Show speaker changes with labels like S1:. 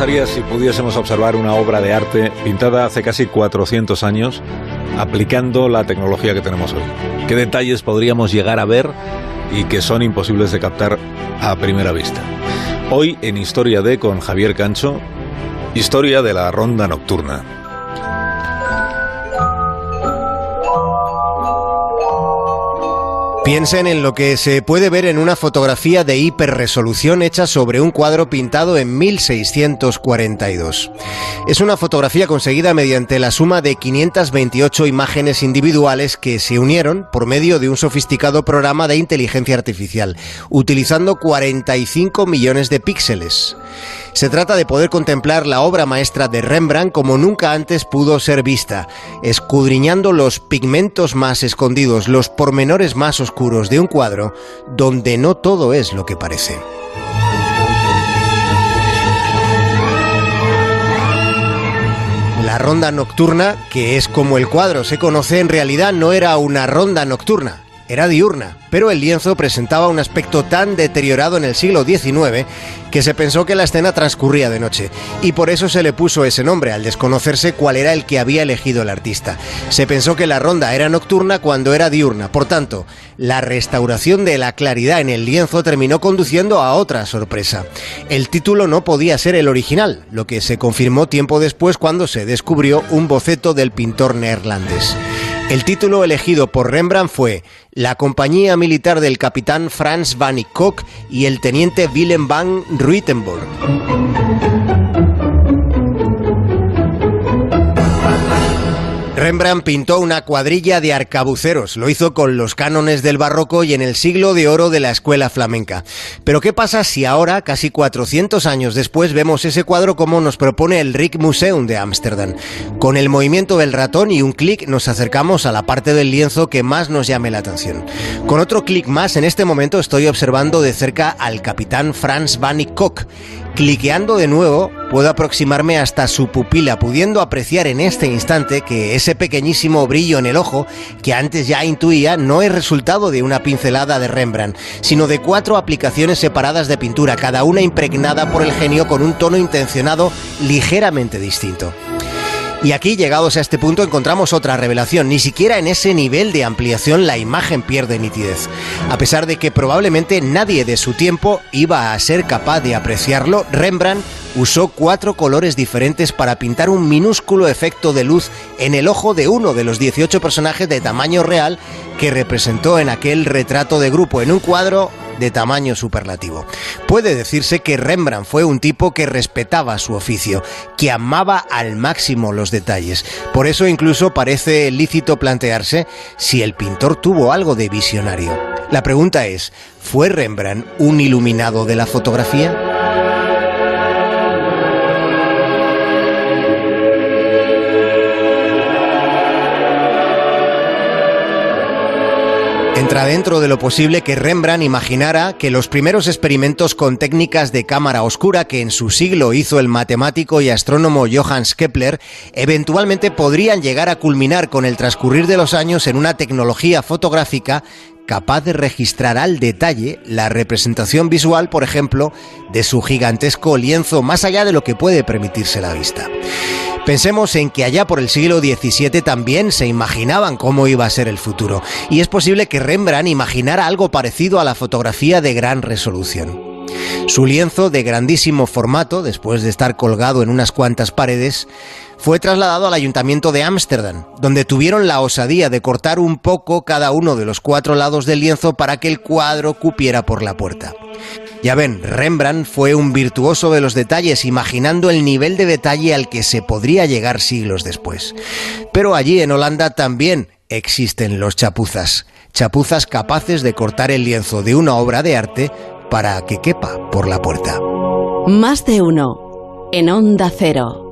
S1: pasaría si pudiésemos observar una obra de arte pintada hace casi 400 años aplicando la tecnología que tenemos hoy? ¿Qué detalles podríamos llegar a ver y que son imposibles de captar a primera vista? Hoy en Historia de con Javier Cancho, historia de la ronda nocturna.
S2: Piensen en lo que se puede ver en una fotografía de hiperresolución hecha sobre un cuadro pintado en 1642. Es una fotografía conseguida mediante la suma de 528 imágenes individuales que se unieron por medio de un sofisticado programa de inteligencia artificial, utilizando 45 millones de píxeles. Se trata de poder contemplar la obra maestra de Rembrandt como nunca antes pudo ser vista, escudriñando los pigmentos más escondidos, los pormenores más oscuros de un cuadro donde no todo es lo que parece. La ronda nocturna, que es como el cuadro se conoce, en realidad no era una ronda nocturna, era diurna, pero el lienzo presentaba un aspecto tan deteriorado en el siglo XIX que se pensó que la escena transcurría de noche, y por eso se le puso ese nombre, al desconocerse cuál era el que había elegido el artista. Se pensó que la ronda era nocturna cuando era diurna, por tanto, la restauración de la claridad en el lienzo terminó conduciendo a otra sorpresa. El título no podía ser el original, lo que se confirmó tiempo después cuando se descubrió un boceto del pintor neerlandés. El título elegido por Rembrandt fue La compañía militar del capitán Franz van Kock y el teniente Willem van Ruitenburg. Rembrandt pintó una cuadrilla de arcabuceros. Lo hizo con los cánones del barroco y en el siglo de oro de la escuela flamenca. Pero ¿qué pasa si ahora, casi 400 años después, vemos ese cuadro como nos propone el Rijksmuseum de Ámsterdam? Con el movimiento del ratón y un clic nos acercamos a la parte del lienzo que más nos llame la atención. Con otro clic más, en este momento estoy observando de cerca al capitán Franz van Kock Cliqueando de nuevo, puedo aproximarme hasta su pupila, pudiendo apreciar en este instante que ese pequeñísimo brillo en el ojo, que antes ya intuía, no es resultado de una pincelada de Rembrandt, sino de cuatro aplicaciones separadas de pintura, cada una impregnada por el genio con un tono intencionado ligeramente distinto. Y aquí, llegados a este punto, encontramos otra revelación. Ni siquiera en ese nivel de ampliación la imagen pierde nitidez. A pesar de que probablemente nadie de su tiempo iba a ser capaz de apreciarlo, Rembrandt usó cuatro colores diferentes para pintar un minúsculo efecto de luz en el ojo de uno de los 18 personajes de tamaño real que representó en aquel retrato de grupo en un cuadro de tamaño superlativo. Puede decirse que Rembrandt fue un tipo que respetaba su oficio, que amaba al máximo los detalles. Por eso incluso parece lícito plantearse si el pintor tuvo algo de visionario. La pregunta es, ¿fue Rembrandt un iluminado de la fotografía? Entra dentro de lo posible que Rembrandt imaginara que los primeros experimentos con técnicas de cámara oscura que en su siglo hizo el matemático y astrónomo Johannes Kepler eventualmente podrían llegar a culminar con el transcurrir de los años en una tecnología fotográfica capaz de registrar al detalle la representación visual, por ejemplo, de su gigantesco lienzo más allá de lo que puede permitirse la vista. Pensemos en que allá por el siglo XVII también se imaginaban cómo iba a ser el futuro, y es posible que Rembrandt imaginara algo parecido a la fotografía de gran resolución. Su lienzo de grandísimo formato, después de estar colgado en unas cuantas paredes, fue trasladado al ayuntamiento de Ámsterdam, donde tuvieron la osadía de cortar un poco cada uno de los cuatro lados del lienzo para que el cuadro cupiera por la puerta. Ya ven, Rembrandt fue un virtuoso de los detalles, imaginando el nivel de detalle al que se podría llegar siglos después. Pero allí en Holanda también existen los chapuzas, chapuzas capaces de cortar el lienzo de una obra de arte para que quepa por la puerta.
S3: Más de uno en Onda Cero.